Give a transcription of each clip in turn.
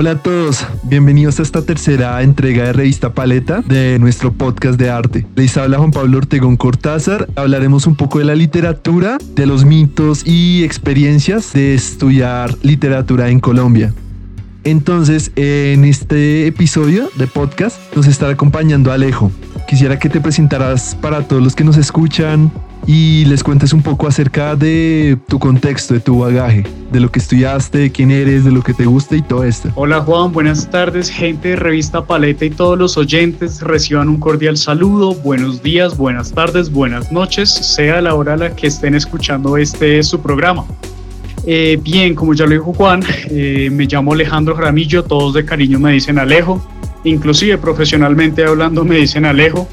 Hola a todos, bienvenidos a esta tercera entrega de Revista Paleta de nuestro podcast de arte. Les habla Juan Pablo Ortegón Cortázar. Hablaremos un poco de la literatura, de los mitos y experiencias de estudiar literatura en Colombia. Entonces, en este episodio de podcast nos estará acompañando Alejo. Quisiera que te presentaras para todos los que nos escuchan, y les cuentes un poco acerca de tu contexto, de tu bagaje, de lo que estudiaste, de quién eres, de lo que te gusta y todo esto. Hola Juan, buenas tardes, gente de Revista Paleta y todos los oyentes reciban un cordial saludo, buenos días, buenas tardes, buenas noches, sea la hora a la que estén escuchando este su programa. Eh, bien, como ya lo dijo Juan, eh, me llamo Alejandro Jaramillo, todos de cariño me dicen Alejo, inclusive profesionalmente hablando me dicen Alejo.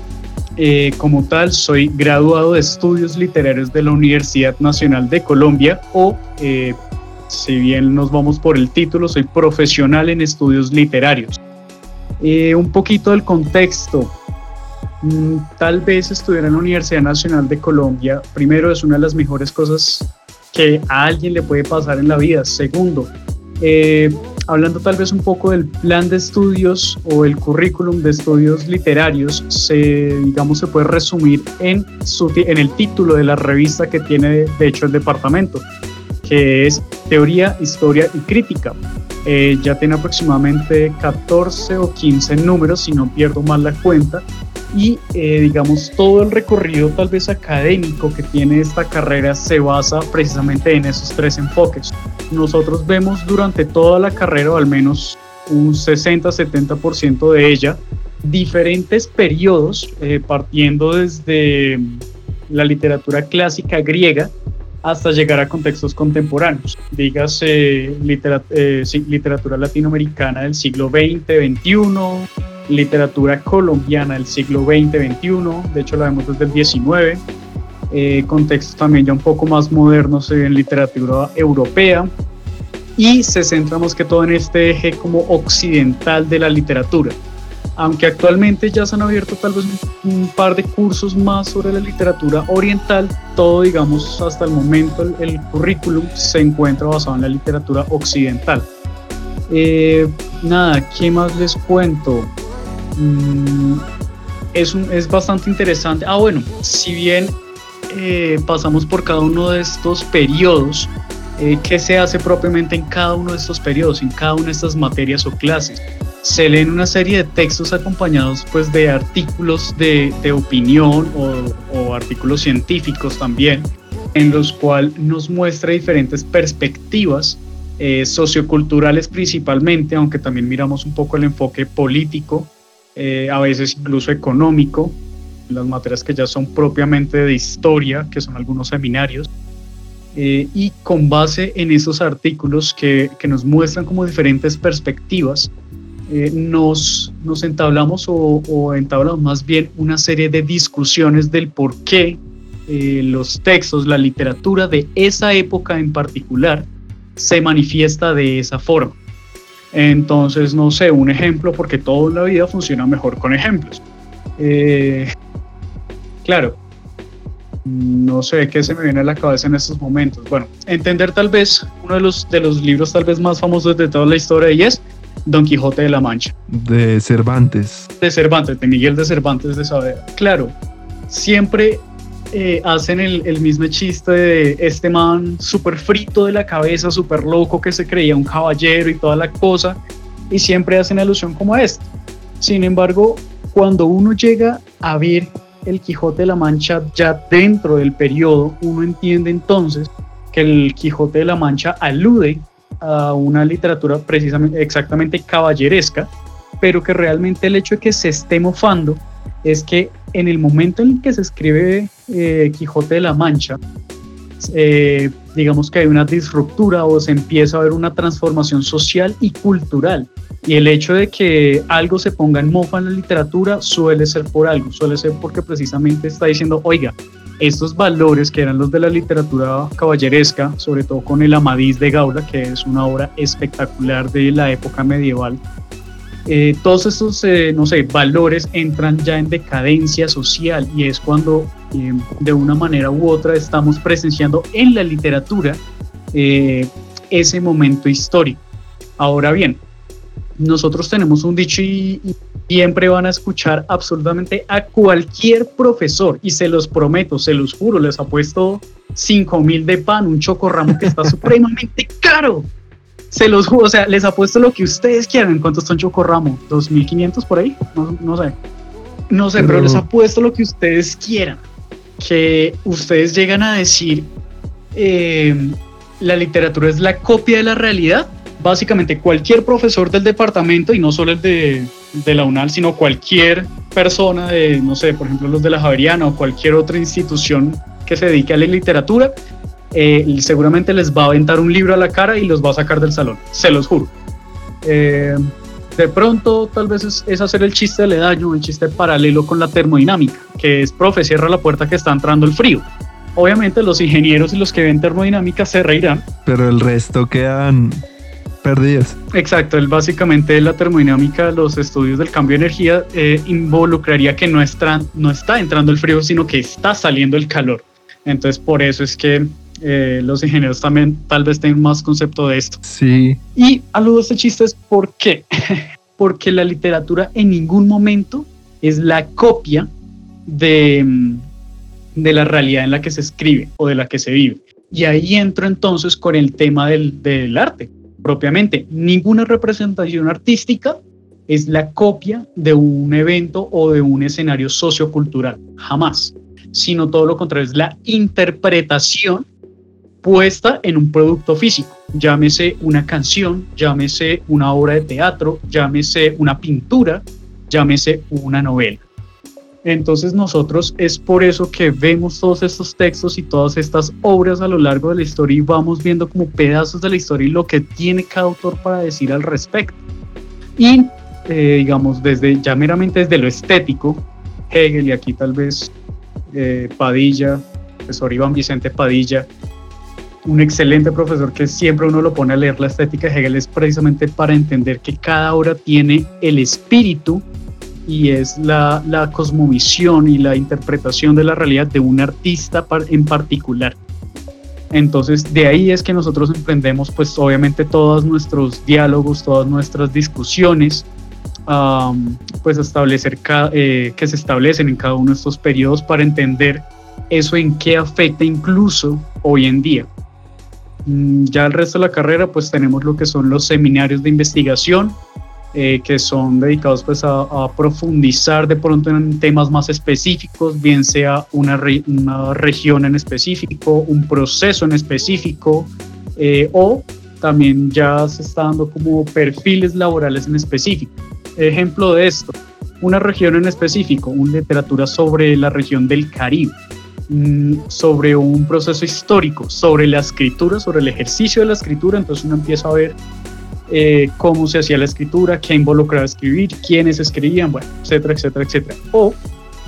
Eh, como tal, soy graduado de estudios literarios de la Universidad Nacional de Colombia o, eh, si bien nos vamos por el título, soy profesional en estudios literarios. Eh, un poquito del contexto. Mm, tal vez estudiar en la Universidad Nacional de Colombia, primero, es una de las mejores cosas que a alguien le puede pasar en la vida. Segundo, hablando tal vez un poco del plan de estudios o el currículum de estudios literarios, se, digamos, se puede resumir en, su, en el título de la revista que tiene de hecho el departamento, que es Teoría, Historia y Crítica. Eh, ya tiene aproximadamente 14 o 15 números, si no pierdo mal la cuenta, y eh, digamos todo el recorrido tal vez académico que tiene esta carrera se basa precisamente en esos tres enfoques. Nosotros vemos durante toda la carrera, o al menos un 60-70% de ella, diferentes periodos, eh, partiendo desde la literatura clásica griega hasta llegar a contextos contemporáneos, dígase eh, literatura latinoamericana del siglo XX, XXI, literatura colombiana del siglo XX-XXI, de hecho la vemos desde el XIX, eh, contextos también ya un poco más modernos en literatura europea y se centra más que todo en este eje como occidental de la literatura. Aunque actualmente ya se han abierto tal vez un, par de cursos más sobre la literatura oriental, todo digamos hasta el momento el, currículum se encuentra basado en la literatura occidental. Eh, nada, ¿qué más les cuento? Mm, es, es bastante interesante. Ah, bueno, si bien eh, pasamos por cada uno de estos periodos, eh, ¿qué se hace propiamente en cada uno de estos periodos, en cada una de estas materias o clases? Se leen una serie de textos acompañados pues de artículos de, de opinión o, o, artículos científicos también, en los cuales nos muestra diferentes perspectivas eh, socioculturales principalmente, aunque también miramos un poco el enfoque político eh, a veces incluso económico, las materias que ya son propiamente de historia, que son algunos seminarios, eh, y con base en esos artículos que, que nos muestran como diferentes perspectivas, eh, nos, nos entablamos o, o, entablamos más bien una serie de discusiones del por qué los textos, la literatura de esa época en particular, se manifiesta de esa forma. Entonces, no sé, un ejemplo, porque toda la vida funciona mejor con ejemplos. Eh, claro, no sé qué se me viene a la cabeza en estos momentos. Bueno, entender tal vez uno de los, de los libros tal vez más famosos de toda la historia y es Don Quijote de la Mancha. De Cervantes. De Cervantes, de Miguel de Cervantes de Saavedra. Claro, siempre eh, hacen el, mismo chiste de este man súper frito de la cabeza, súper loco que se creía un caballero y toda la cosa, y siempre hacen alusión como a esto. Sin embargo, cuando uno llega a ver el Quijote de la Mancha ya dentro del periodo, uno entiende entonces que el Quijote de la Mancha alude a una literatura precisamente exactamente caballeresca, pero que realmente el hecho de que se esté mofando es que en el momento en que se escribe eh, Quijote de la Mancha, eh, digamos que hay una disruptura o se empieza a ver una transformación social y cultural. Y el hecho de que algo se ponga en mofa en la literatura suele ser por algo, suele ser porque precisamente está diciendo, oiga, estos valores que eran los de la literatura caballeresca, sobre todo con el Amadís de Gaula, que es una obra espectacular de la época medieval, eh, todos estos, no sé, valores entran ya en decadencia social y es cuando eh, de una manera u otra estamos presenciando en la literatura ese momento histórico. Ahora bien, nosotros tenemos un dicho y, siempre van a escuchar absolutamente a cualquier profesor y se los prometo, se los juro, les apuesto 5 mil de pan, un chocorramo que está supremamente caro. Se los juro, o sea, les apuesto lo que ustedes quieran. ¿Cuánto está un chocorramo? ¿2.500 por ahí? No, no sé. No sé, pero les apuesto lo que ustedes quieran. Que ustedes llegan a decir, eh, la literatura es la copia de la realidad básicamente cualquier profesor del departamento, y no solo el de, la UNAL, sino cualquier persona de, no sé, por ejemplo, los de la Javeriana o cualquier otra institución que se dedique a la literatura, eh, seguramente les va a aventar un libro a la cara y los va a sacar del salón, se los juro. Eh, de pronto, tal vez es, hacer el chiste del daño, el chiste paralelo con la termodinámica, que es, profe, cierra la puerta que está entrando el frío. Obviamente los ingenieros y los que ven termodinámica se reirán. Pero el resto quedan perdidas. Exacto, el, básicamente la termodinámica, los estudios del cambio de energía eh, involucraría que no, está, no está entrando el frío, sino que está saliendo el calor. Entonces, por eso es que eh, los ingenieros también tal vez tengan más concepto de esto. Sí. Y algo de este chiste es por qué. Porque la literatura en ningún momento es la copia de, de la realidad en la que se escribe o de la que se vive. Y ahí entro entonces con el tema del, del arte propiamente. Ninguna representación artística es la copia de un evento o de un escenario sociocultural, jamás, sino todo lo contrario, es la interpretación puesta en un producto físico, llámese una canción, llámese una obra de teatro, llámese una pintura, llámese una novela. Entonces nosotros es por eso que vemos todos estos textos y todas estas obras a lo largo de la historia y vamos viendo como pedazos de la historia y lo que tiene cada autor para decir al respecto. Y eh, digamos, desde ya meramente desde lo estético, Hegel y aquí tal vez eh, Padilla, profesor Iván Vicente Padilla, un excelente profesor que siempre uno lo pone a leer la estética de Hegel es precisamente para entender que cada obra tiene el espíritu y es la, cosmovisión y la interpretación de la realidad de un artista en particular. Entonces, de ahí es que nosotros emprendemos, pues obviamente todos nuestros diálogos, todas nuestras discusiones, pues establecer eh, que se establecen en cada uno de estos periodos para entender eso en qué afecta incluso hoy en día. Mm, ya el resto de la carrera, pues tenemos lo que son los seminarios de investigación, eh, que son dedicados pues a, profundizar de pronto en temas más específicos, bien sea una, una región en específico, un proceso en específico, eh, o también ya se está dando como perfiles laborales en específico. Ejemplo de esto, una región en específico, una literatura sobre la región del Caribe, sobre un proceso histórico, sobre la escritura, sobre el ejercicio de la escritura, entonces uno empieza a ver eh, cómo se hacía la escritura, qué involucraba escribir, quiénes escribían, bueno, etcétera, etcétera, etcétera. O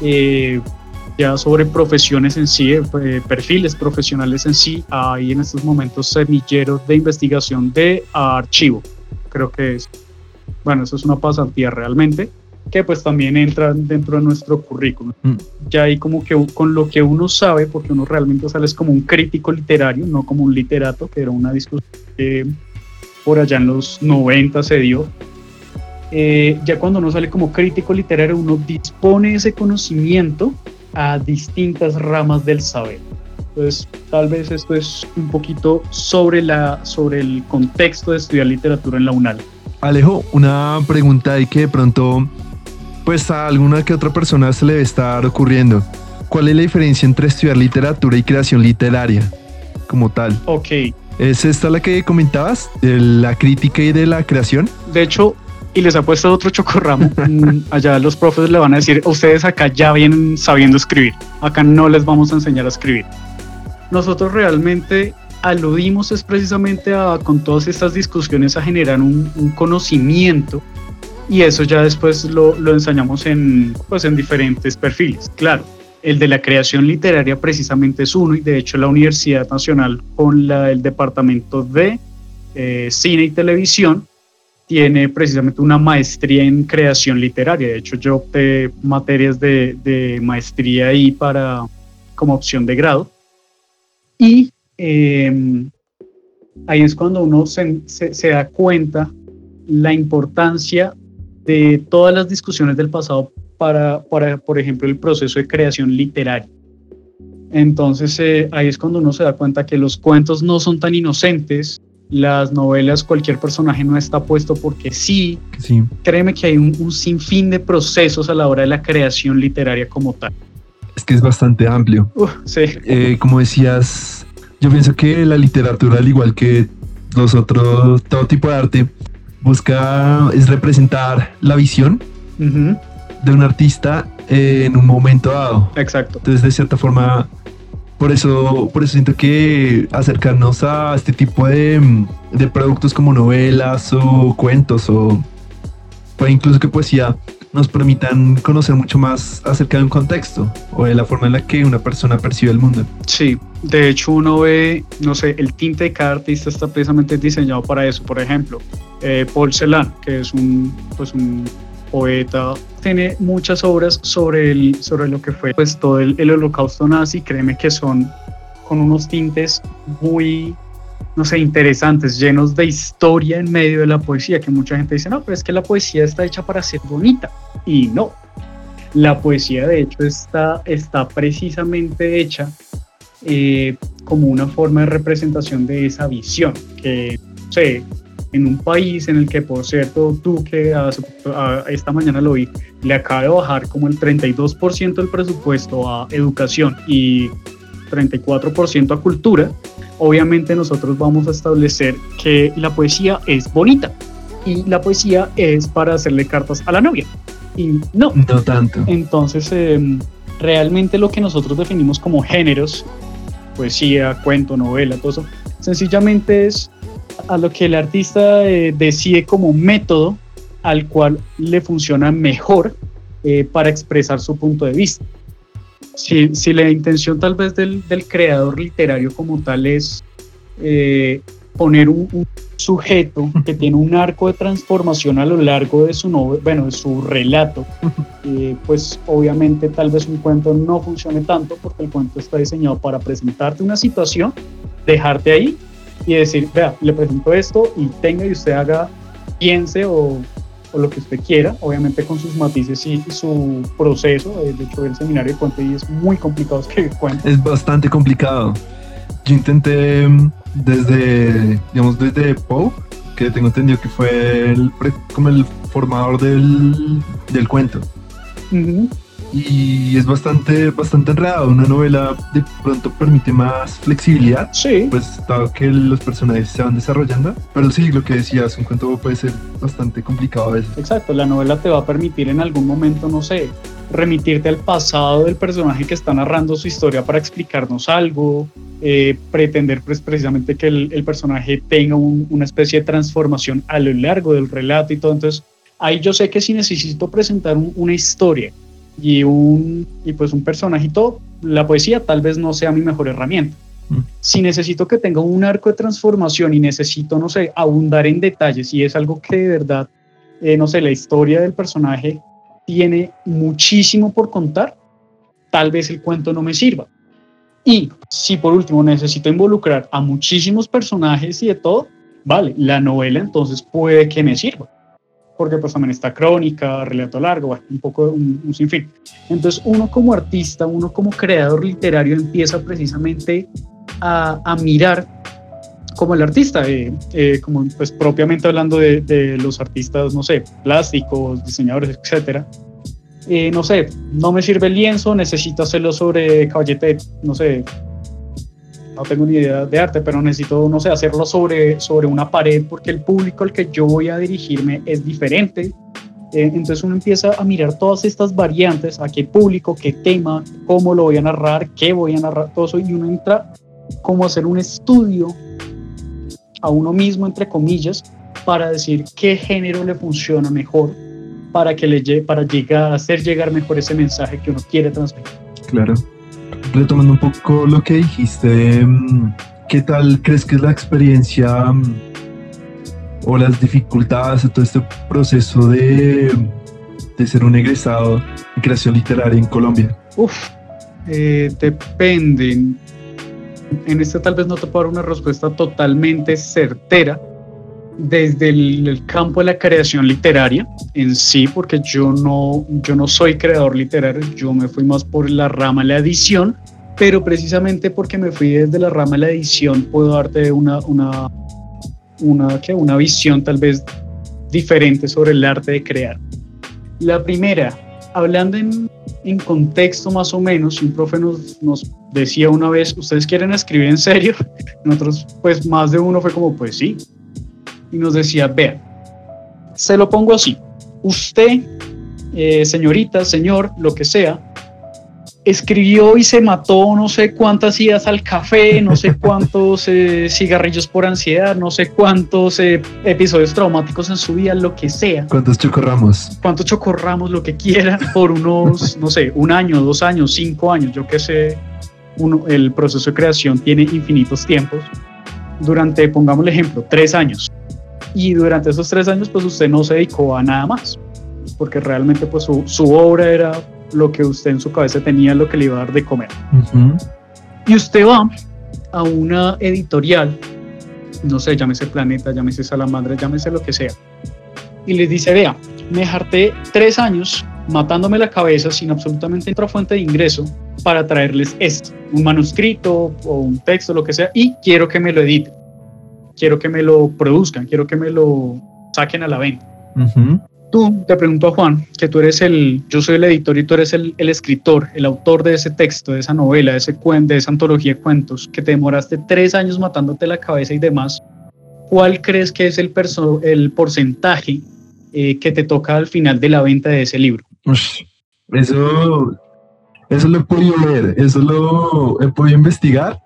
eh, ya sobre profesiones en sí, eh, perfiles profesionales en sí, hay en estos momentos semilleros de investigación de archivo. Creo que es, bueno, eso es una pasantía realmente, que pues también entra dentro de nuestro currículum. Mm. Ya ahí como que con lo que uno sabe, porque uno realmente sale como un crítico literario, no como un literato, que era una discusión por allá en los 90 se dio. Eh, ya cuando uno sale como crítico literario, uno dispone ese conocimiento a distintas ramas del saber. Entonces, tal vez esto es un poquito sobre, la, sobre el contexto de estudiar literatura en la UNAL. Alejo, una pregunta y que de pronto, pues a alguna que otra persona se le debe estar ocurriendo. ¿Cuál es la diferencia entre estudiar literatura y creación literaria como tal? Ok, ¿Es esta la que comentabas? ¿De la crítica y de la creación? De hecho, y les ha puesto otro chocorramo, mm, allá los profes le van a decir, ustedes acá ya vienen sabiendo escribir, acá no les vamos a enseñar a escribir. Nosotros realmente aludimos es precisamente a, con todas estas discusiones a generar un, conocimiento y eso ya después lo, lo enseñamos en, pues, en diferentes perfiles. Claro, el de la creación literaria precisamente es uno y de hecho la Universidad Nacional con la, el Departamento de eh, Cine y Televisión tiene precisamente una maestría en creación literaria. De hecho yo opté materias de, maestría ahí para, como opción de grado. Y em, ahí es cuando uno se, se, da cuenta la importancia de todas las discusiones del pasado para, para por ejemplo, el proceso de creación literaria. Entonces eh, ahí es cuando uno se da cuenta que los cuentos no son tan inocentes, las novelas cualquier personaje no está puesto porque sí. sí. Créeme que hay un, sinfín de procesos a la hora de la creación literaria como tal. Es que es bastante amplio. sí. Eh, como decías, yo pienso que la literatura, al igual que los otros, todo tipo de arte, busca es representar la visión de un artista en un momento dado. Exacto. Entonces, de cierta forma, por eso, por eso siento que acercarnos a este tipo de, de productos como novelas o cuentos o, o incluso que poesía nos permitan conocer mucho más acerca de un contexto o de la forma en la que una persona percibe el mundo. Sí, de hecho uno ve, no sé, el tinte de cada artista está precisamente diseñado para eso. Por ejemplo, eh, Paul Celan, que es un, pues un poeta, tiene muchas obras sobre, el, sobre lo que fue pues, todo el, el holocausto nazi. Créeme que son con unos tintes muy no sé, interesantes, llenos de historia en medio de la poesía, que mucha gente dice, no, pero es que la poesía está hecha para ser bonita. Y no, la poesía de hecho está, está precisamente hecha eh, como una forma de representación de esa visión, que, no sé, en un país en el que, por cierto, tú que esta mañana lo vi, le acaba de bajar como el 32% del presupuesto a educación y 34% a cultura, obviamente nosotros vamos a establecer que la poesía es bonita y la poesía es para hacerle cartas a la novia. Y no. No tanto. Entonces, em, realmente lo que nosotros definimos como géneros, poesía, cuento, novela, todo eso, sencillamente es a lo que el artista eh, decide como método al cual le funciona mejor eh, para expresar su punto de vista si, si la intención tal vez del, del, creador literario como tal es eh, poner un, sujeto que tiene un arco de transformación a lo largo de su bueno, de su relato, eh, pues obviamente tal vez un cuento no funcione tanto porque el cuento está diseñado para presentarte una situación, dejarte ahí y decir, vea, le presento esto y tenga y usted haga, piense o o lo que usted quiera, obviamente con sus matices y su proceso. De hecho, el seminario de es muy complicado escribir cuento. Es bastante complicado. Yo intenté mm, desde, digamos, desde Poe, que tengo entendido que fue el, como el formador del, del cuento y es bastante, bastante enredado. Una novela de pronto permite más flexibilidad, sí. pues dado que los personajes se van desarrollando. Pero sí, lo que decías, un cuento puede ser bastante complicado a veces. Exacto, la novela te va a permitir en algún momento, no sé, remitirte al pasado del personaje que está narrando su historia para explicarnos algo, eh, pretender pues, precisamente que el, personaje tenga una especie de transformación a lo largo del relato y todo. Entonces, ahí yo sé que si necesito presentar una historia y un, y pues un personajito, la poesía tal vez no sea mi mejor herramienta. Mm. Si necesito que tenga un arco de transformación y necesito, no sé, abundar en detalles y es algo que de verdad, eh, no sé, la historia del personaje tiene muchísimo por contar, tal vez el cuento no me sirva. Y si por último necesito involucrar a muchísimos personajes y de todo, vale, la novela entonces puede que me sirva porque pues también está crónica, relato largo, un poco un, un, sinfín. Entonces uno como artista, uno como creador literario empieza precisamente a, a mirar como el artista, eh, eh, como pues propiamente hablando de, de, los artistas, no sé, plásticos, diseñadores, etcétera. Eh, no sé, no me sirve el lienzo, necesito hacerlo sobre caballete, no sé, no tengo ni idea de arte, pero necesito, no sé, hacerlo sobre, sobre una pared porque el público al que yo voy a dirigirme es diferente. Eh, entonces uno empieza a mirar todas estas variantes, a qué público, qué tema, cómo lo voy a narrar, qué voy a narrar, todo eso, y uno entra como a hacer un estudio a uno mismo, entre comillas, para decir qué género le funciona mejor para que le para llegar hacer llegar mejor ese mensaje que uno quiere transmitir. Claro retomando un poco lo que dijiste, mm, ¿qué tal crees que es la experiencia mm, o las dificultades de todo este proceso de, de ser un egresado en creación literaria en Colombia? Uf, eh, dependen. En este tal vez no te puedo dar una respuesta totalmente certera, desde el, campo de la creación literaria en sí, porque yo no, yo no soy creador literario, yo me fui más por la rama de la edición, pero precisamente porque me fui desde la rama de la edición puedo darte una, una, una, ¿qué? una visión tal vez diferente sobre el arte de crear. La primera, hablando en, en contexto más o menos, un profe nos, nos decía una vez, ¿ustedes quieren escribir en serio? Nosotros, pues más de uno fue como, pues sí. Y nos decía, vean, se lo pongo así, usted, eh, señorita, señor, lo que sea, escribió y se mató no sé cuántas idas al café, no sé cuántos eh, cigarrillos por ansiedad, no sé cuántos eh, episodios traumáticos en su vida, lo que sea. ¿Cuántos chocorramos? ¿Cuántos chocorramos? Lo que quiera, por unos, no sé, un año, dos años, cinco años, yo qué sé. Uno, el proceso de creación tiene infinitos tiempos. Durante, pongamos el ejemplo, tres años. Y durante esos tres años, pues usted no se dedicó a nada más, porque realmente pues su, su obra era lo que usted en su cabeza tenía, lo que le iba a dar de comer. Y usted va a una editorial, no sé, llámese Planeta, llámese Salamandra, llámese lo que sea, y les dice, vea, me harté tres años matándome la cabeza sin absolutamente otra fuente de ingreso para traerles esto, un manuscrito o un texto, lo que sea, y quiero que me lo editen, quiero que me lo produzcan, quiero que me lo saquen a la venta. Tú, te pregunto a Juan, que tú eres el, yo soy el editor y tú eres el, el escritor, el autor de ese texto, de esa novela, de, ese cuen, de esa antología de cuentos, que te demoraste tres años matándote la cabeza y demás. ¿Cuál crees que es el, el porcentaje eh, que te toca al final de la venta de ese libro? Eso, eso lo he podido leer, eso lo he podido investigar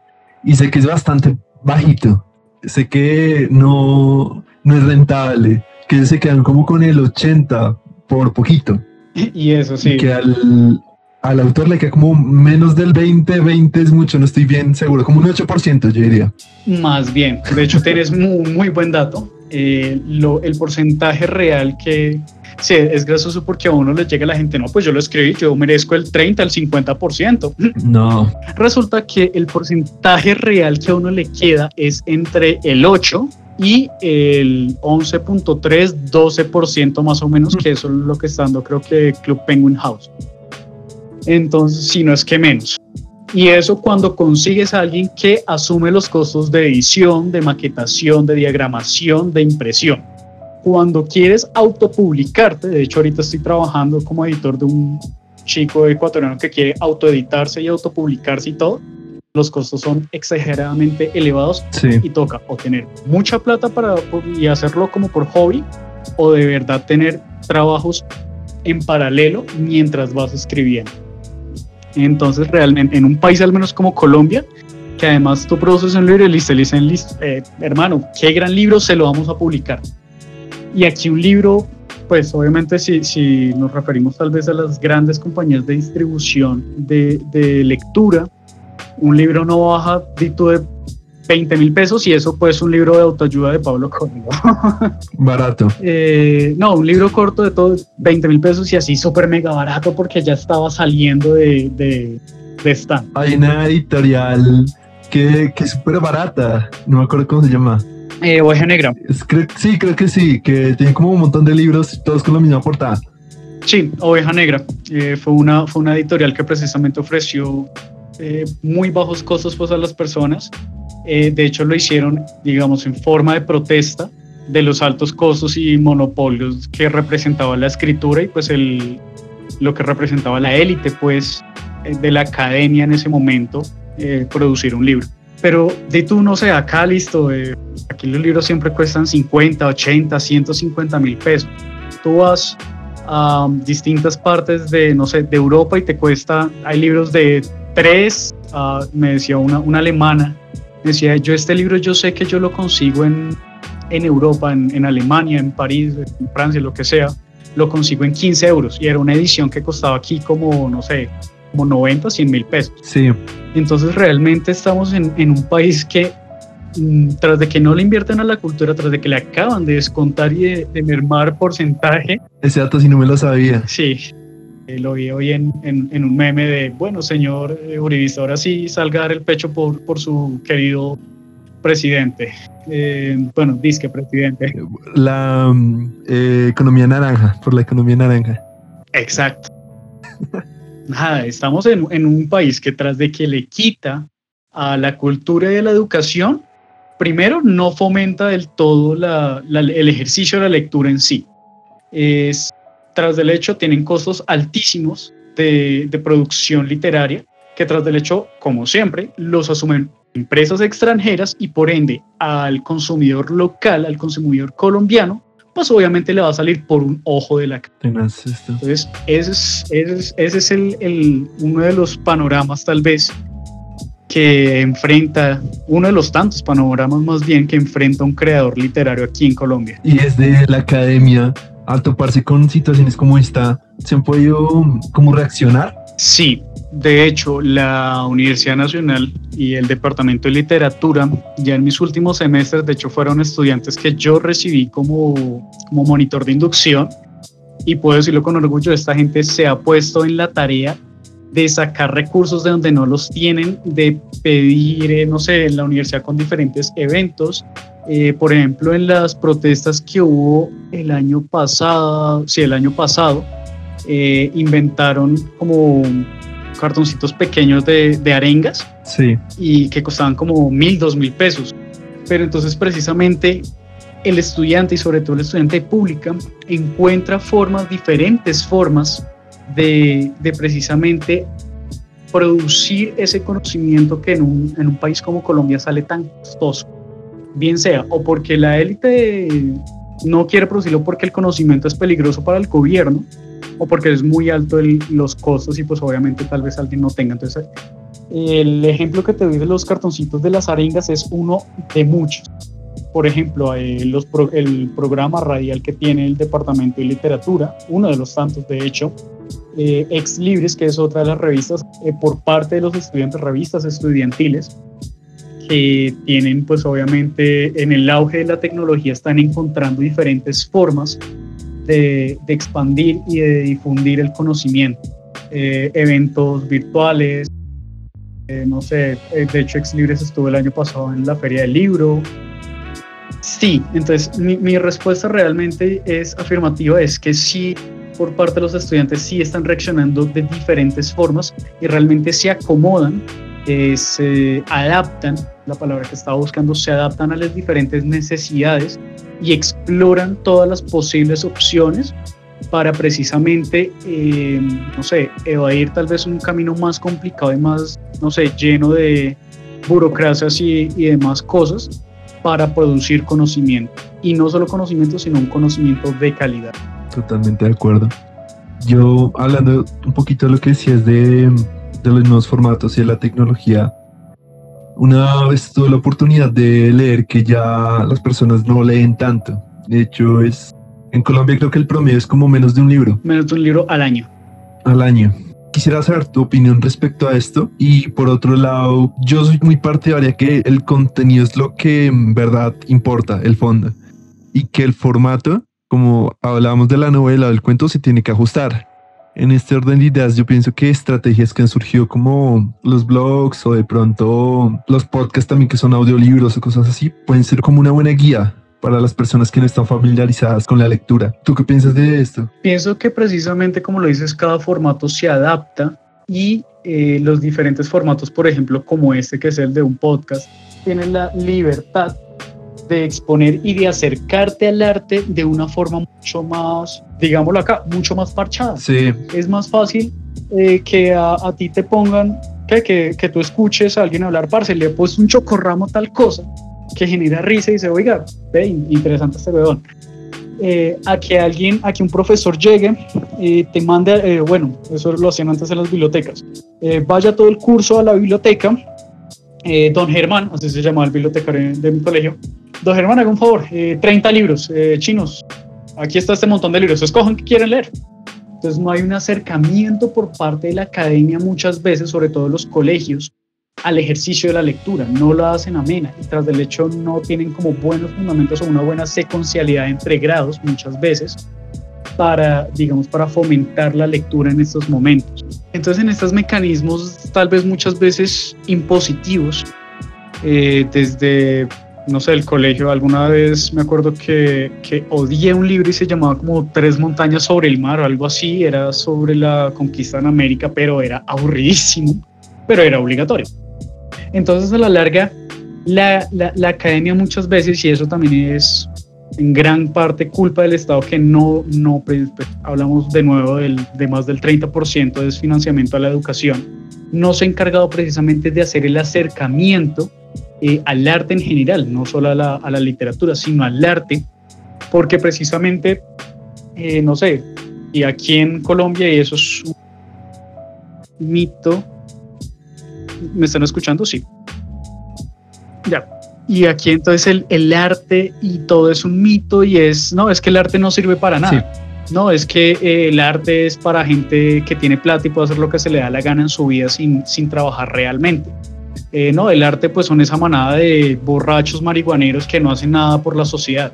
y sé que es bastante bajito. Sé que no, no es rentable que se quedan como con el 80 por poquito. Y eso sí. que al, al, autor le queda como menos del 20, 20 es mucho, no estoy bien seguro, como un 8% yo diría. Más bien, de hecho tienes muy, muy buen dato. Eh, lo, el porcentaje real que sí, es gracioso porque a uno le llega a la gente, no, pues yo lo escribí, yo merezco el 30, el 50%. No. Resulta que el porcentaje real que a uno le queda es entre el 8 y el 11.3, 12% más o menos, que eso es lo que está dando creo que Club Penguin House. Entonces, si no es que menos. Y eso cuando consigues a alguien que asume los costos de edición, de maquetación, de diagramación, de impresión. Cuando quieres autopublicarte, de hecho ahorita estoy trabajando como editor de un chico ecuatoriano que quiere autoeditarse y autopublicarse y todo, los costos son exageradamente elevados y toca o tener mucha plata para y hacerlo como por hobby o de verdad tener trabajos en paralelo mientras vas escribiendo. Entonces realmente en un país al menos como Colombia, que además tú produces un libro y listo, le dicen, listo, eh, hermano, qué gran libro se lo vamos a publicar. Y aquí un libro, pues obviamente si, si nos referimos tal vez a las grandes compañías de distribución de, de lectura, un libro no baja dito de 20 mil pesos y eso pues un libro de autoayuda de Pablo Coelho. Barato. Eh, no, un libro corto de todo 20 mil pesos y así súper mega barato porque ya estaba saliendo de, de, de stand. Hay una editorial que, que es súper barata, no me acuerdo cómo se llama. Eh, Oveja Negra. sí, creo que sí, que tiene como un montón de libros, todos con la misma portada. Sí, Oveja Negra. Eh, fue, una, fue una editorial que precisamente ofreció eh, muy bajos costos pues, a las personas. Eh, de hecho, lo hicieron, digamos, en forma de protesta de los altos costos y monopolios que representaba la escritura y pues el, lo que representaba la élite pues eh, de la academia en ese momento, producir un libro. Pero de tú, no sé, acá listo, aquí los libros siempre cuestan 50, 80, 150 mil pesos. Tú vas a distintas partes de, no sé, de Europa y te cuesta, hay libros de tres, ah, me decía una, una alemana, decía, yo este libro yo sé que yo lo consigo en, en Europa, en, en, Alemania, en París, en Francia, lo que sea, lo consigo en 15 euros y era una edición que costaba aquí como, no sé, como 90, 100 mil pesos. Sí. Entonces realmente estamos en, en un país que mm, tras de que no le invierten a la cultura, tras de que le acaban de descontar y de, de mermar porcentaje. Ese dato sí no me lo sabía. Sí, lo vi hoy en, en, un meme de, bueno, señor eh, Uribista, ahora sí salga el pecho por, por su querido presidente. Eh, bueno, disque presidente. La eh, economía naranja, por la economía naranja. Exacto. Nada, estamos en, en, un país que tras de que le quita a la cultura y a la educación, primero no fomenta del todo la, el ejercicio de la lectura en sí. Es, tras del hecho, tienen costos altísimos de, de producción literaria, que tras del hecho, como siempre, los asumen empresas extranjeras y por ende al consumidor local, al consumidor colombiano, pues obviamente le va a salir por un ojo de la cara. Entonces, ese es, ese es, el, el, uno de los panoramas tal vez que enfrenta, uno de los tantos panoramas más bien que enfrenta un creador literario aquí en Colombia. Y desde la academia, al toparse con situaciones como esta, ¿se han podido como reaccionar? Sí, de hecho, la Universidad Nacional y el Departamento de Literatura, ya en mis últimos semestres, de hecho, fueron estudiantes que yo recibí como, como monitor de inducción. Y puedo decirlo con orgullo, esta gente se ha puesto en la tarea de sacar recursos de donde no los tienen, de pedir, eh, no sé, en la universidad con diferentes eventos. Eh, por ejemplo, en las protestas que hubo el año pasado, sí, el año pasado, eh, inventaron como cartoncitos pequeños de, de arengas sí. y que costaban como mil, dos mil pesos. Pero entonces precisamente el estudiante y sobre todo el estudiante pública encuentra formas, diferentes formas de, de precisamente producir ese conocimiento que en un, en un país como Colombia sale tan costoso. Bien sea o porque la élite no quiere producirlo porque el conocimiento es peligroso para el gobierno, o porque es muy alto los costos y pues obviamente tal vez alguien no tenga. Entonces, el ejemplo que te doy de los cartoncitos de las arengas es uno de muchos. Por ejemplo, los el programa radial que tiene el Departamento de Literatura, uno de los tantos de hecho, eh, Ex Libris, que es otra de las revistas eh, por parte de los estudiantes, revistas estudiantiles, que tienen pues obviamente en el auge de la tecnología están encontrando diferentes formas de, expandir y de difundir el conocimiento. Eh, eventos virtuales, eh, no sé, eh, de hecho Ex Libres estuvo el año pasado en la Feria del Libro. Sí, entonces mi, mi respuesta realmente es afirmativa, es que sí, por parte de los estudiantes sí están reaccionando de diferentes formas y realmente se acomodan, se adaptan, la palabra que estaba buscando, se adaptan a las diferentes necesidades y exploran todas las posibles opciones para precisamente, eh, no sé, evadir tal vez un camino más complicado y más, no sé, lleno de burocracias y, y demás cosas para producir conocimiento. Y no solo conocimiento, sino un conocimiento de calidad. Totalmente de acuerdo. Yo, hablando un poquito de lo que decías de, de los nuevos formatos y de la tecnología, una vez tuve la oportunidad de leer que ya las personas no leen tanto. De hecho, es en Colombia creo que el promedio es como menos de un libro. Menos de un libro al año. Al año. Quisiera saber tu opinión respecto a esto y por otro lado, yo soy muy partidaria que el contenido es lo que en verdad importa, el fondo, y que el formato, como hablábamos de la novela o del cuento, se tiene que ajustar en este orden de ideas, yo pienso que estrategias que han surgido como los blogs o de pronto los podcasts también que son audiolibros o cosas así, pueden ser como una buena guía para las personas que no están familiarizadas con la lectura. ¿Tú qué piensas de esto? Pienso que precisamente como lo dices, cada formato se adapta y eh, los diferentes formatos, por ejemplo, como este que es el de un podcast, tienen la libertad de exponer y de acercarte al arte de una forma mucho más, digámoslo acá, mucho más parchada. Sí. Es más fácil eh, que a, ti te pongan, que, que, que, tú escuches a alguien hablar, parce, le he puesto un chocorramo tal cosa, que genera risa y dice, oiga, ve, interesante este bedón. Eh, a que alguien, a que un profesor llegue y te mande, eh, bueno, eso lo hacían antes en las bibliotecas, vaya todo el curso a la biblioteca, don Germán, así se llamaba el bibliotecario de mi colegio, Don Germán, haga un favor, 30 eh, libros eh, chinos. Aquí está este montón de libros, escojan que quieren leer. Entonces no hay un acercamiento por parte de la academia muchas veces, sobre todo los colegios, al ejercicio de la lectura. No lo hacen amena y tras del hecho no tienen como buenos fundamentos o una buena secuencialidad entre grados muchas veces para, digamos, para fomentar la lectura en estos momentos. Entonces en estos mecanismos tal vez muchas veces impositivos eh, desde, no sé, el colegio. Alguna vez me acuerdo que, que odié un libro y se llamaba como Tres montañas sobre el mar o algo así. Era sobre la conquista en América, pero era aburridísimo, pero era obligatorio. Entonces, a la larga, la, la, la academia muchas veces, y eso también es en gran parte culpa del Estado que no, no pues, pues, hablamos de nuevo del, de más del 30% de desfinanciamiento a la educación, no se ha encargado precisamente de hacer el acercamiento eh, al arte en general, no solo a la, a la, literatura, sino al arte, porque precisamente, eh, no sé, y aquí en Colombia, y eso es un mito, ¿me están escuchando? Sí. Ya, y aquí entonces el, el, arte y todo es un mito y es, no, es que el arte no sirve para nada. No, es que eh, el arte es para gente que tiene plata y puede hacer lo que se le da la gana en su vida sin, sin trabajar realmente. Eh, no, el arte pues son esa manada de borrachos marihuaneros que no hacen nada por la sociedad.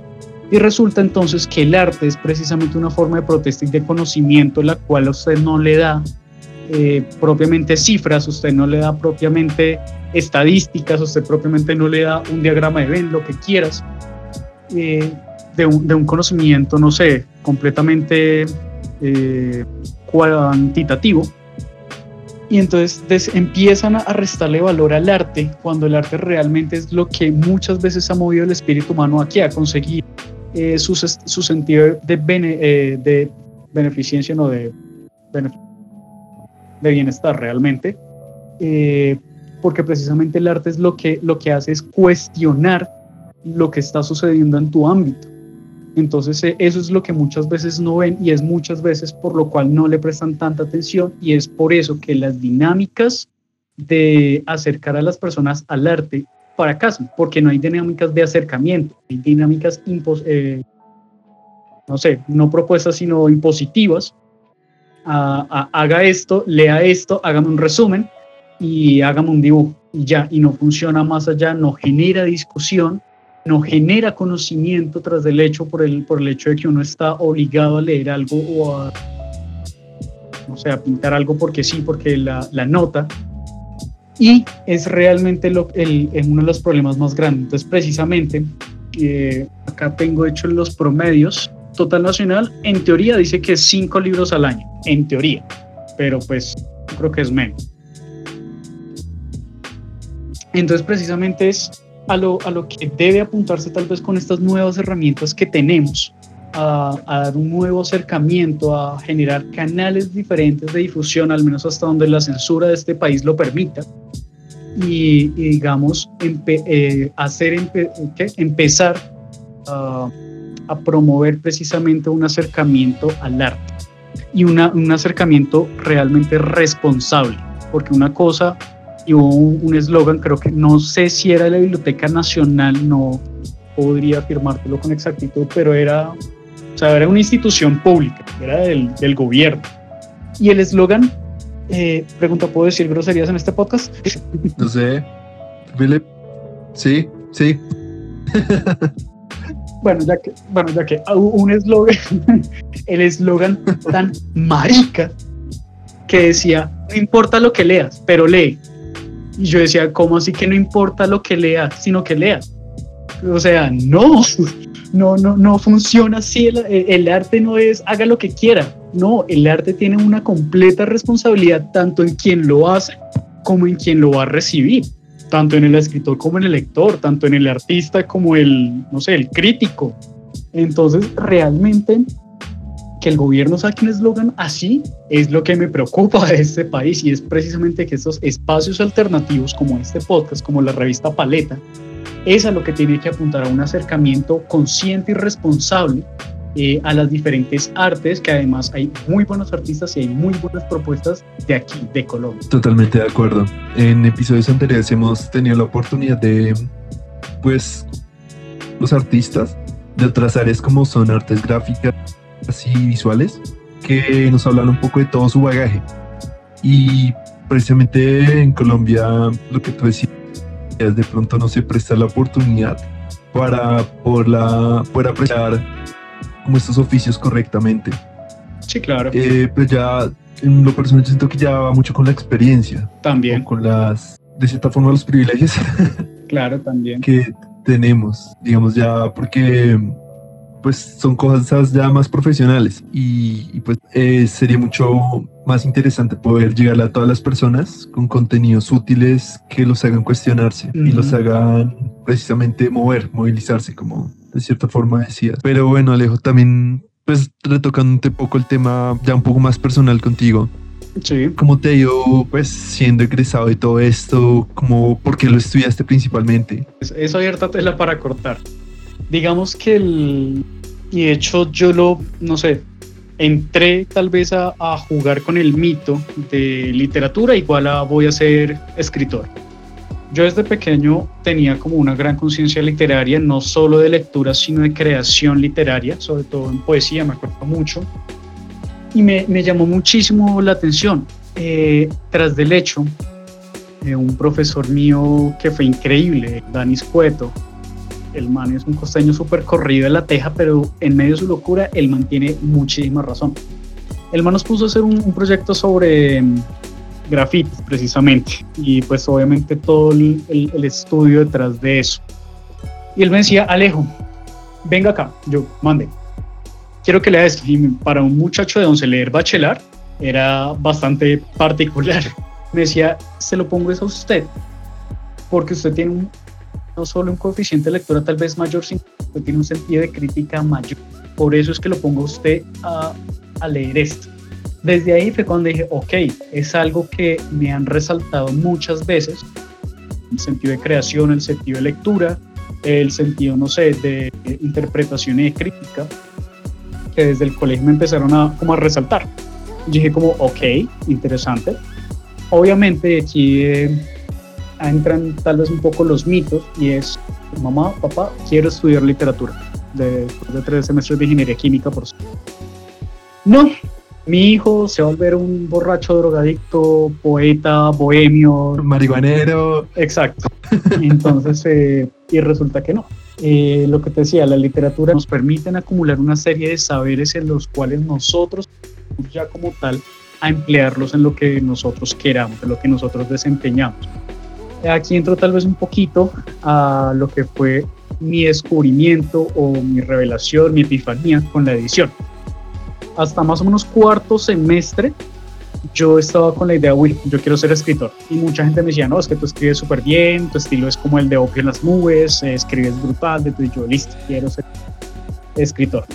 Y resulta entonces que el arte es precisamente una forma de protesta y de conocimiento la cual usted no le da eh, propiamente cifras, usted no le da propiamente estadísticas, usted propiamente no le da un diagrama de Venn, lo que quieras, eh, de, un, de, un, conocimiento, no sé, completamente eh, cuantitativo. Y entonces empiezan a restarle valor al arte cuando el arte realmente es lo que muchas veces ha movido el espíritu humano aquí a conseguir eh, su, su, sentido de, bene, de beneficencia, no de beneficio de bienestar realmente, eh, porque precisamente el arte es lo que, lo que hace es cuestionar lo que está sucediendo en tu ámbito. Entonces eh, eso es lo que muchas veces no ven y es muchas veces por lo cual no le prestan tanta atención y es por eso que las dinámicas de acercar a las personas al arte fracasan, porque no hay dinámicas de acercamiento, hay dinámicas, eh, no sé, no propuestas, sino impositivas, haga esto, lea esto, hágame un resumen y hágame un dibujo y ya, y no funciona más allá, no genera discusión, no genera conocimiento tras del hecho por el, por el hecho de que uno está obligado a leer algo o a, no sé, a pintar algo porque sí, porque la, la nota. Y es realmente lo, el, uno de los problemas más grandes. Entonces, precisamente, eh, acá tengo hecho los promedios total nacional, en teoría dice que es cinco libros al año, en teoría, pero pues creo que es menos. Entonces precisamente es a lo, a lo que debe apuntarse tal vez con estas nuevas herramientas que tenemos, a, dar un nuevo acercamiento, a generar canales diferentes de difusión, al menos hasta donde la censura de este país lo permita, y, y digamos, eh, hacer empezar a a promover precisamente un acercamiento al arte y una, un acercamiento realmente responsable, porque una cosa, y hubo un eslogan, creo que no sé si era la Biblioteca Nacional, no podría afirmártelo con exactitud, pero era, o sea, era una institución pública, era del, del gobierno. Y el eslogan, eh, pregunta, ¿puedo decir groserías en este podcast? No sé, Philip. Sí, sí. bueno, ya que, bueno, ya que un eslogan, el eslogan tan marica que decía, no importa lo que leas, pero lee. Y yo decía, ¿cómo así que no importa lo que leas, sino que leas? O sea, no, no, no, no funciona así. El, el arte no es haga lo que quiera. No, el arte tiene una completa responsabilidad tanto en quien lo hace como en quien lo va a recibir tanto en el escritor como en el lector, tanto en el artista como el, no sé, el crítico. Entonces, realmente que el gobierno saque un eslogan así es lo que me preocupa de este país y es precisamente que estos espacios alternativos como este podcast, como la revista Paleta, es a lo que tiene que apuntar a un acercamiento consciente y responsable eh, a las diferentes artes, que además hay muy buenos artistas y hay muy buenas propuestas de aquí, de Colombia. Totalmente de acuerdo. En episodios anteriores hemos tenido la oportunidad de, pues, los artistas de otras áreas como son artes gráficas y visuales, que nos hablan un poco de todo su bagaje. Y precisamente en Colombia, lo que tú decías, de pronto no se presta la oportunidad para por la, poder apreciar como estos oficios correctamente. Sí, claro. Eh, pues ya, en lo personal, siento que ya va mucho con la experiencia. También. Con las, de cierta forma, los privilegios. Claro, también. Que tenemos, digamos ya, porque pues son cosas ya más profesionales y, pues eh, sería mucho más interesante poder llegar a todas las personas con contenidos útiles que los hagan cuestionarse y los hagan precisamente mover, movilizarse, como de cierta forma decía. Pero bueno, Alejo, también pues retocándote un poco el tema ya un poco más personal contigo. Sí. ¿Cómo te ha ido pues siendo egresado de todo esto? ¿Cómo, ¿Por qué lo estudiaste principalmente? Eso abierta tela para cortar. Digamos que el... Y de hecho yo lo, no sé, entré tal vez a, a jugar con el mito de literatura igual a voy a ser escritor. Yo desde pequeño tenía como una gran conciencia literaria, no solo de lectura, sino de creación literaria, sobre todo en poesía, me acuerdo mucho y me, llamó muchísimo la atención. Eh, tras del hecho, eh, un profesor mío que fue increíble, Danis Cueto, el man es un costeño súper corrido de la teja, pero en medio de su locura, el man tiene muchísima razón. El man nos puso a hacer un, proyecto sobre grafitis, precisamente, y pues obviamente todo el, estudio detrás de eso. Y él me decía, Alejo, venga acá, yo mande quiero que lea esto. Y para un muchacho de 11 leer bachelor era bastante particular. Me decía, se lo pongo eso a usted, porque usted tiene un, no solo un coeficiente de lectura tal vez mayor, sino que tiene un sentido de crítica mayor. Por eso es que lo pongo a usted a, a leer esto. Desde ahí fue cuando dije, ok, es algo que me han resaltado muchas veces, el sentido de creación, el sentido de lectura, el sentido, no sé, de interpretación y de crítica, que desde el colegio me empezaron a, como a resaltar. dije como, ok, interesante. Obviamente aquí eh, entran tal vez un poco los mitos y es, mamá, papá, quiero estudiar literatura de, de tres semestres de ingeniería química por No, mi hijo se va a volver un borracho drogadicto, poeta, bohemio. Marihuanero. Exacto. Entonces, eh, y resulta que no. Eh, lo que te decía, la literatura nos permite acumular una serie de saberes en los cuales nosotros ya como tal a emplearlos en lo que nosotros queramos, en lo que nosotros desempeñamos. Aquí entro tal vez un poquito a lo que fue mi descubrimiento o mi revelación, mi epifanía con la edición. Hasta más o menos cuarto semestre yo estaba con la idea, uy, yo quiero ser escritor. Y mucha gente me decía, no, es que tú escribes súper bien, tu estilo es como el de Opio en las nubes, eh, escribes brutal, de yo, listo, quiero ser escritor.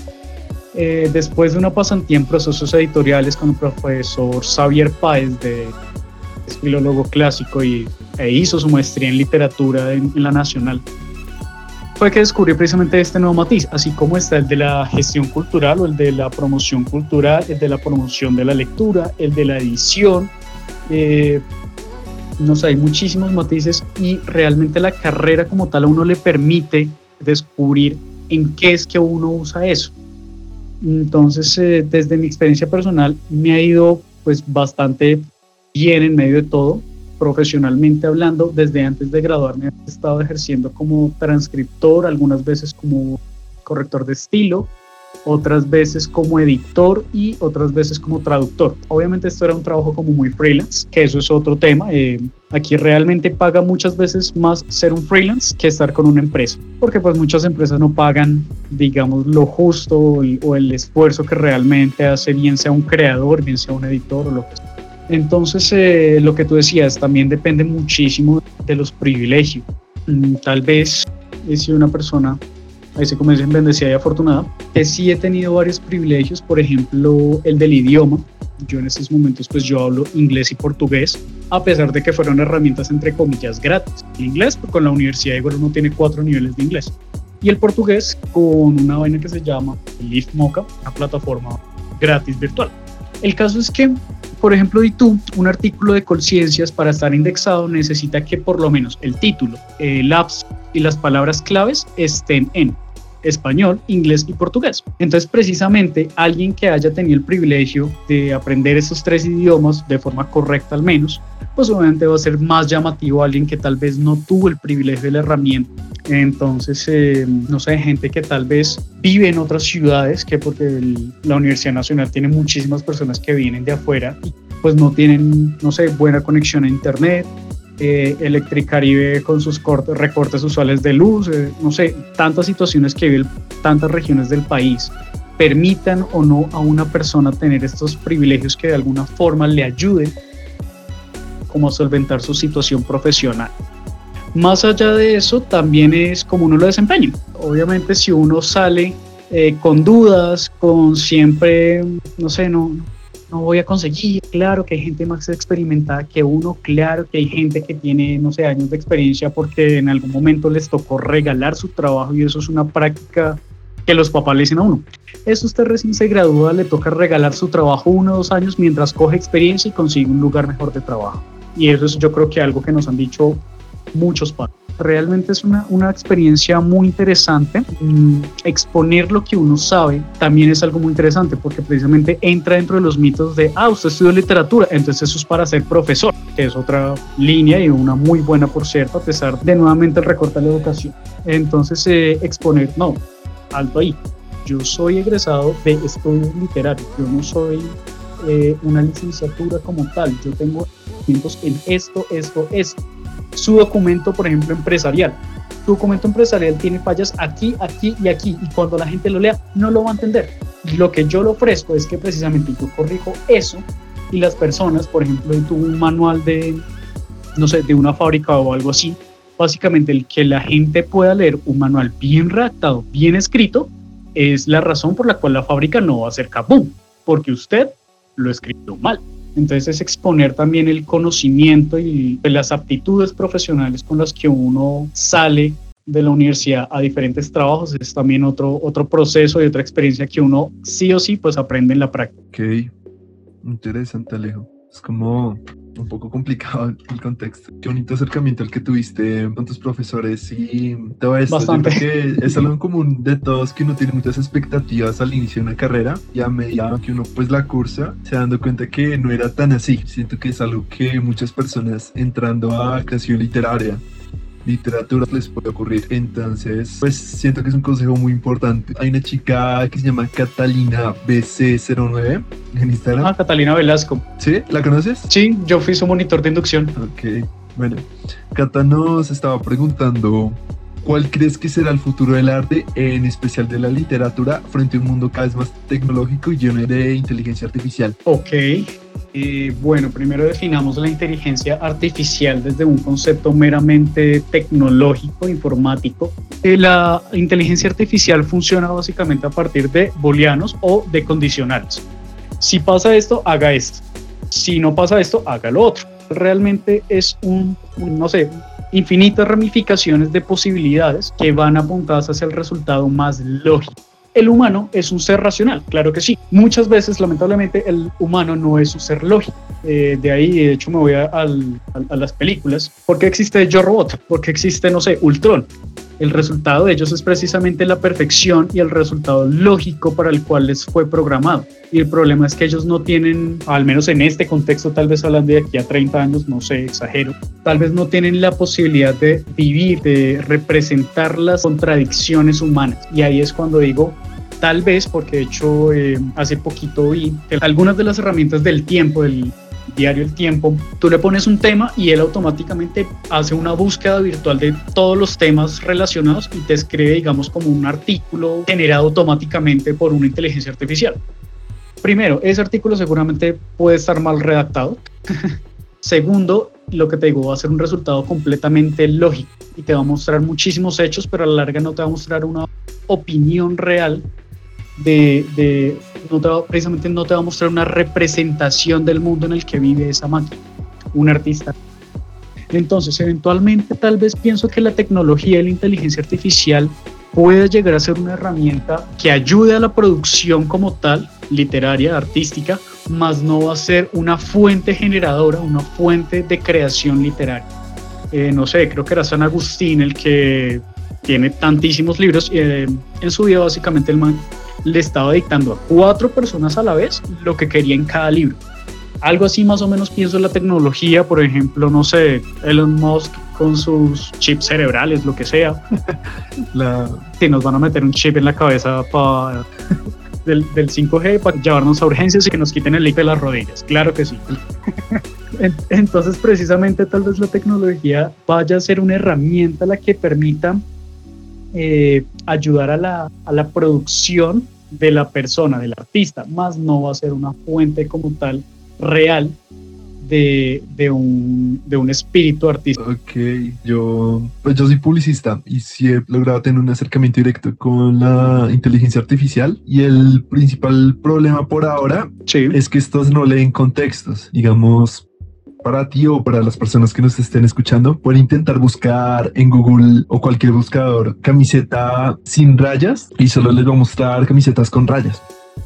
Eh, después de una pasantía en procesos editoriales con el profesor Xavier Páez, de, es filólogo clásico y, e hizo su maestría en literatura en la Nacional, fue que descubrí precisamente este nuevo matiz, así como está el de la gestión cultural o el de la promoción cultural, el de la promoción de la lectura, el de la edición. Eh, hay muchísimos matices y realmente la carrera como tal a uno le permite descubrir en qué es que uno usa eso. Entonces, eh, desde mi experiencia personal, me ha ido pues bastante bien en medio de todo profesionalmente hablando, desde antes de graduarme he estado ejerciendo como transcriptor, algunas veces como corrector de estilo, otras veces como editor y otras veces como traductor. Obviamente esto era un trabajo como muy freelance, que eso es otro tema. Eh, aquí realmente paga muchas veces más ser un freelance que estar con una empresa, porque pues muchas empresas no pagan, digamos, lo justo o el, o el esfuerzo que realmente hace bien sea un creador, bien sea un editor o lo que sea. Entonces, eh, lo que tú decías también depende muchísimo de los privilegios. Mm, tal vez he sido una persona, ahí se como dicen, bendecida y afortunada, que sí he tenido varios privilegios, por ejemplo, el del idioma. Yo en estos momentos, pues yo hablo inglés y portugués, a pesar de que fueron herramientas entre comillas gratis. El inglés, porque con la universidad igual uno tiene cuatro niveles de inglés. Y el portugués con una vaina que se llama Lift Mocha, una plataforma gratis virtual. El caso es que por ejemplo, tú un artículo de conciencias para estar indexado necesita que por lo menos el título, el apps y las palabras claves estén en español, inglés y portugués. Entonces, precisamente, alguien que haya tenido el privilegio de aprender esos tres idiomas de forma correcta al menos, pues obviamente va a ser más llamativo a alguien que tal vez no tuvo el privilegio de la herramienta. Entonces, eh, no sé, gente que tal vez vive en otras ciudades, que porque la Universidad Nacional tiene muchísimas personas que vienen de afuera y pues no tienen, no sé, buena conexión a Internet eh, Electricaribe con sus cortes, recortes usuales de luz, eh, no sé, tantas situaciones que viven tantas regiones del país permitan o no a una persona tener estos privilegios que de alguna forma le ayuden como a solventar su situación profesional. Más allá de eso, también es como uno lo desempeña. Obviamente si uno sale eh, con dudas, con siempre, no sé, no, no voy a conseguir. Claro que hay gente más experimentada que uno, claro que hay gente que tiene, no sé, años de experiencia porque en algún momento les tocó regalar su trabajo y eso es una práctica que los papás le dicen a uno. Eso usted recién se gradúa, le toca regalar su trabajo uno o dos años mientras coge experiencia y consigue un lugar mejor de trabajo. Y eso es yo creo que algo que nos han dicho muchos padres realmente es una, una experiencia muy interesante. Mm, exponer lo que uno sabe también es algo muy interesante porque precisamente entra dentro de los mitos de, ah, usted estudió literatura, entonces eso es para ser profesor, que es otra línea y una muy buena, por cierto, a pesar de nuevamente el recorte de la educación. Entonces, eh, exponer, no, alto ahí. Yo soy egresado de estudios literarios, yo no soy eh, una licenciatura como tal, yo tengo en esto, esto, esto su documento, por ejemplo, empresarial. Su documento empresarial tiene fallas aquí, aquí y aquí, y cuando la gente lo lea no lo va a entender. Lo que yo le ofrezco es que precisamente yo corrijo eso y las personas, por ejemplo, tuvo un manual de, no sé, de una fábrica o algo así, básicamente el que la gente pueda leer un manual bien redactado, bien escrito, es la razón por la cual la fábrica no va a ser kaboom, porque usted lo escribió mal. Entonces es exponer también el conocimiento y las aptitudes profesionales con las que uno sale de la universidad a diferentes trabajos es también otro, otro proceso y otra experiencia que uno sí o sí pues aprende en la práctica. Ok, interesante Alejo. Es como un poco complicado el contexto. Qué bonito acercamiento el que tuviste con tus profesores y todo esto. Bastante. que es algo en común de todos que uno tiene muchas expectativas al inicio de una carrera y a medida que uno pues la cursa se dando cuenta que no era tan así. Siento que es algo que muchas personas entrando a creación literaria literatura les puede ocurrir. Entonces, pues siento que es un consejo muy importante. Hay una chica que se llama Catalina BC09 en Instagram. Ah, Catalina Velasco. ¿Sí? ¿La conoces? Sí, yo fui su monitor de inducción. Ok, bueno. Cata nos estaba preguntando ¿Cuál crees que será el futuro del arte, en especial de la literatura, frente a un mundo cada vez más tecnológico y lleno de inteligencia artificial? Ok, eh, bueno, primero definamos la inteligencia artificial desde un concepto meramente tecnológico, informático. Eh, la inteligencia artificial funciona básicamente a partir de booleanos o de condicionales. Si pasa esto, haga esto. Si no pasa esto, haga lo otro. Realmente es un, un no sé, infinitas ramificaciones de posibilidades que van apuntadas hacia el resultado más lógico. El humano es un ser racional, claro que sí. Muchas veces, lamentablemente, el humano no es un ser lógico. Eh, de ahí, de hecho, me voy a, las películas. ¿Por qué existe Yo Robot? ¿Por qué existe, no sé, Ultron? El resultado de ellos es precisamente la perfección y el resultado lógico para el cual les fue programado. Y el problema es que ellos no tienen, al menos en este contexto, tal vez hablando de aquí a 30 años, no sé, exagero, tal vez no tienen la posibilidad de vivir, de representar las contradicciones humanas. Y ahí es cuando digo, tal vez, porque de hecho eh, hace poquito vi que algunas de las herramientas del tiempo, del diario El Tiempo, tú le pones un tema y él automáticamente hace una búsqueda virtual de todos los temas relacionados y te escribe, digamos, como un artículo generado automáticamente por una inteligencia artificial. Primero, ese artículo seguramente puede estar mal redactado. Segundo, lo que te digo, va a ser un resultado completamente lógico y te va a mostrar muchísimos hechos, pero a la larga no te va a mostrar una opinión real de, no precisamente no te va a mostrar una representación del mundo en el que vive esa máquina, un artista. Entonces, eventualmente tal vez pienso que la tecnología y la inteligencia artificial puede llegar a ser una herramienta que ayude a la producción como tal, literaria, artística, más no va a ser una fuente generadora, una fuente de creación literaria. Eh, no sé, creo que era San Agustín el que tiene tantísimos libros. Eh, en su vida básicamente el man le estaba dictando a cuatro personas a la vez lo que quería en cada libro. Algo así más o menos pienso en la tecnología, por ejemplo, no sé, Elon Musk con sus chips cerebrales, lo que sea. La... Si nos van a meter un chip en la cabeza para del, del 5G para llevarnos a urgencias y que nos quiten el leak de las rodillas. Claro que sí. Entonces, precisamente, tal vez la tecnología vaya a ser una herramienta la que permita eh, ayudar a la, a la producción de la persona, del artista, más no va a ser una fuente como tal real de, de, un, de un espíritu artístico. Ok, yo, pues yo soy publicista y sí he logrado tener un acercamiento directo con la inteligencia artificial y el principal problema por ahora es que estos no leen contextos. Digamos, para ti o para las personas que nos estén escuchando, pueden intentar buscar en Google o cualquier buscador camiseta sin rayas y solo les va a mostrar camisetas con rayas.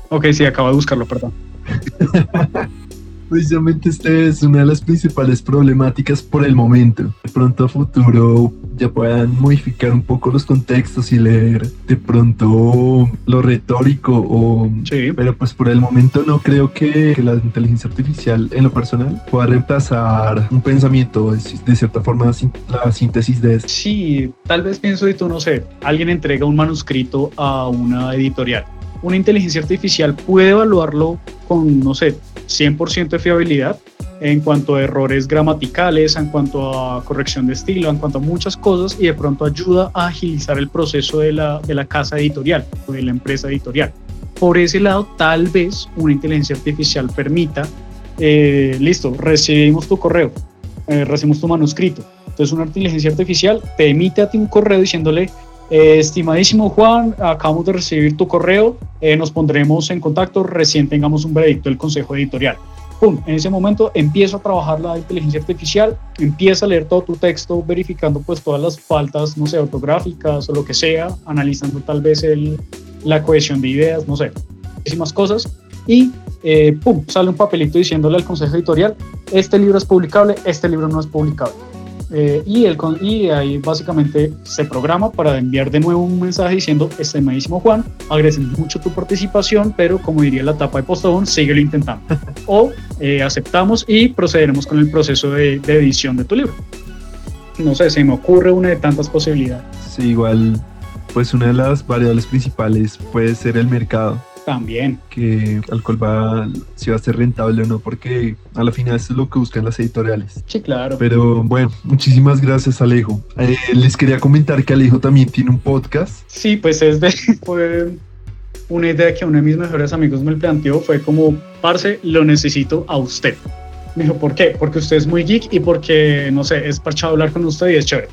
Ok, sí, acabo de buscarlo, perdón. Precisamente este es una de las principales problemáticas por el momento. De pronto a futuro ya puedan modificar un poco los contextos y leer de pronto lo retórico o... Sí. Pero pues por el momento no creo que, que la inteligencia artificial en lo personal pueda reemplazar un pensamiento, de cierta forma la síntesis de eso. Sí, tal vez pienso y tú no sé, alguien entrega un manuscrito a una editorial. Una inteligencia artificial puede evaluarlo con, no sé, 100% de fiabilidad en cuanto a errores gramaticales, en cuanto a corrección de estilo, en cuanto a muchas cosas y de pronto ayuda a agilizar el proceso de la, de la casa editorial o de la empresa editorial. Por ese lado, tal vez una inteligencia artificial permita, eh, listo, recibimos tu correo, eh, recibimos tu manuscrito. Entonces una inteligencia artificial te emite a ti un correo diciéndole, eh, estimadísimo Juan, acabamos de recibir tu correo, eh, nos pondremos en contacto recién tengamos un veredicto del Consejo Editorial. Pum, en ese momento empiezo a trabajar la inteligencia artificial, empieza a leer todo tu texto, verificando pues todas las faltas, no sé, ortográficas o lo que sea, analizando tal vez la cohesión de ideas, no sé, muchísimas cosas. Y eh, pum, sale un papelito diciéndole al Consejo Editorial, este libro es publicable, este libro no es publicable. Eh, y, el, y ahí básicamente se programa para enviar de nuevo un mensaje diciendo, estimadísimo Juan, agradecemos mucho tu participación, pero como diría la tapa de postón, síguelo intentando. o eh, aceptamos y procederemos con el proceso de, de, edición de tu libro. No sé, se me ocurre una de tantas posibilidades. Sí, igual, pues una de las variables principales puede ser el mercado también. Que al cual va, si va a ser rentable o no, porque a la final eso es lo que buscan las editoriales. Sí, claro. Pero bueno, muchísimas gracias Alejo. Eh, les quería comentar que Alejo también tiene un podcast. Sí, pues es de... Fue una idea que uno de mis mejores amigos me planteó, fue como, parce, lo necesito a usted. Me dijo, ¿por qué? Porque usted es muy geek y porque, no sé, es parchado hablar con usted y es chévere.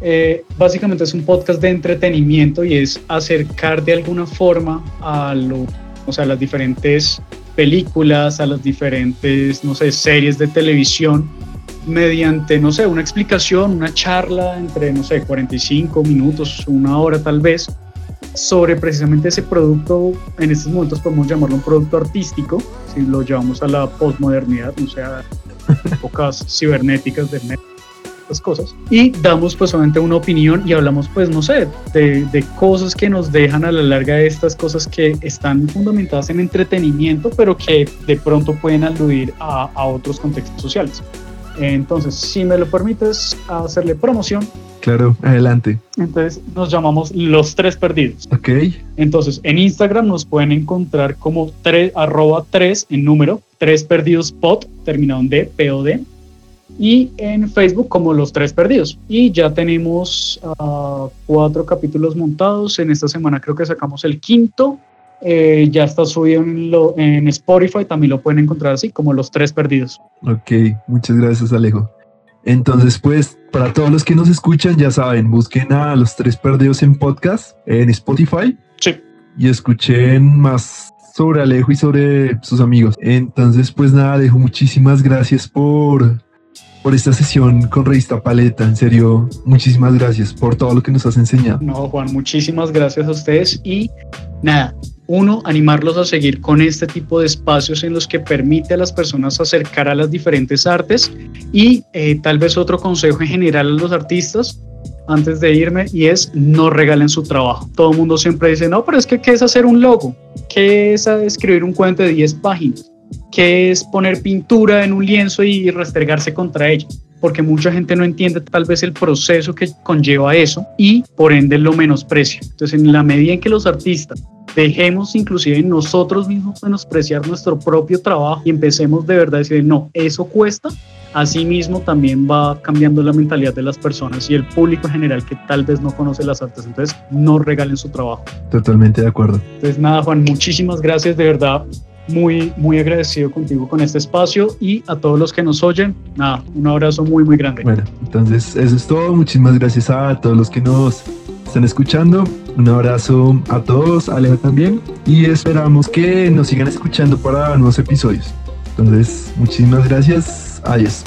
Eh, básicamente es un podcast de entretenimiento y es acercar de alguna forma a, lo, o sea, las diferentes películas, a las diferentes, no sé, series de televisión mediante, no sé, una explicación, una charla entre, no sé, 45 minutos, una hora tal vez, sobre precisamente ese producto, en estos momentos podemos llamarlo un producto artístico, si lo llevamos a la postmodernidad, no sea, épocas cibernéticas del net cosas y damos pues solamente una opinión y hablamos pues no sé de, de, cosas que nos dejan a la larga de estas cosas que están fundamentadas en entretenimiento pero que de pronto pueden aludir a, a otros contextos sociales entonces si me lo permites hacerle promoción Claro, adelante. Entonces nos llamamos Los Tres Perdidos. Ok. Entonces en Instagram nos pueden encontrar como tres, arroba 3 en número, 3 perdidos pod, terminado en D, POD y en Facebook como Los Tres Perdidos. Y ya tenemos uh, cuatro capítulos montados. En esta semana creo que sacamos el quinto. Eh, ya está subido en, lo, en Spotify, también lo pueden encontrar así como Los Tres Perdidos. Ok, muchas gracias Alejo. Entonces, pues, para todos los que nos escuchan, ya saben, busquen a Los Tres Perdidos en podcast, en Spotify. Sí. Y escuchen más sobre Alejo y sobre sus amigos. Entonces, pues nada, Alejo, muchísimas gracias por por esta sesión con Revista Paleta. En serio, muchísimas gracias por todo lo que nos has enseñado. No, Juan, muchísimas gracias a ustedes y nada, uno, animarlos a seguir con este tipo de espacios en los que permite a las personas acercar a las diferentes artes y eh, tal vez otro consejo en general a los artistas antes de irme y es no regalen su trabajo. Todo el mundo siempre dice, no, pero es que ¿qué es hacer un logo? ¿Qué es escribir un cuento de 10 páginas? Que es poner pintura en un lienzo y restregarse contra ella porque mucha gente no entiende tal vez el proceso que conlleva eso y por ende lo menosprecia. Entonces, en la medida en que los artistas dejemos inclusive nosotros mismos menospreciar nuestro propio trabajo y empecemos de verdad a decir, no, eso cuesta, Asimismo, también va cambiando la mentalidad de las personas y el público en general que tal vez no conoce las artes. Entonces, no regalen su trabajo. Totalmente de acuerdo. Entonces, nada, Juan, muchísimas gracias. De verdad, muy, muy agradecido contigo con este espacio y a todos los que nos oyen, nada, un abrazo muy, muy grande. Bueno, entonces eso es todo. Muchísimas gracias a todos los que nos están escuchando. Un abrazo a todos, a Leo también. Y esperamos que nos sigan escuchando para nuevos episodios. Entonces, muchísimas gracias. Adiós.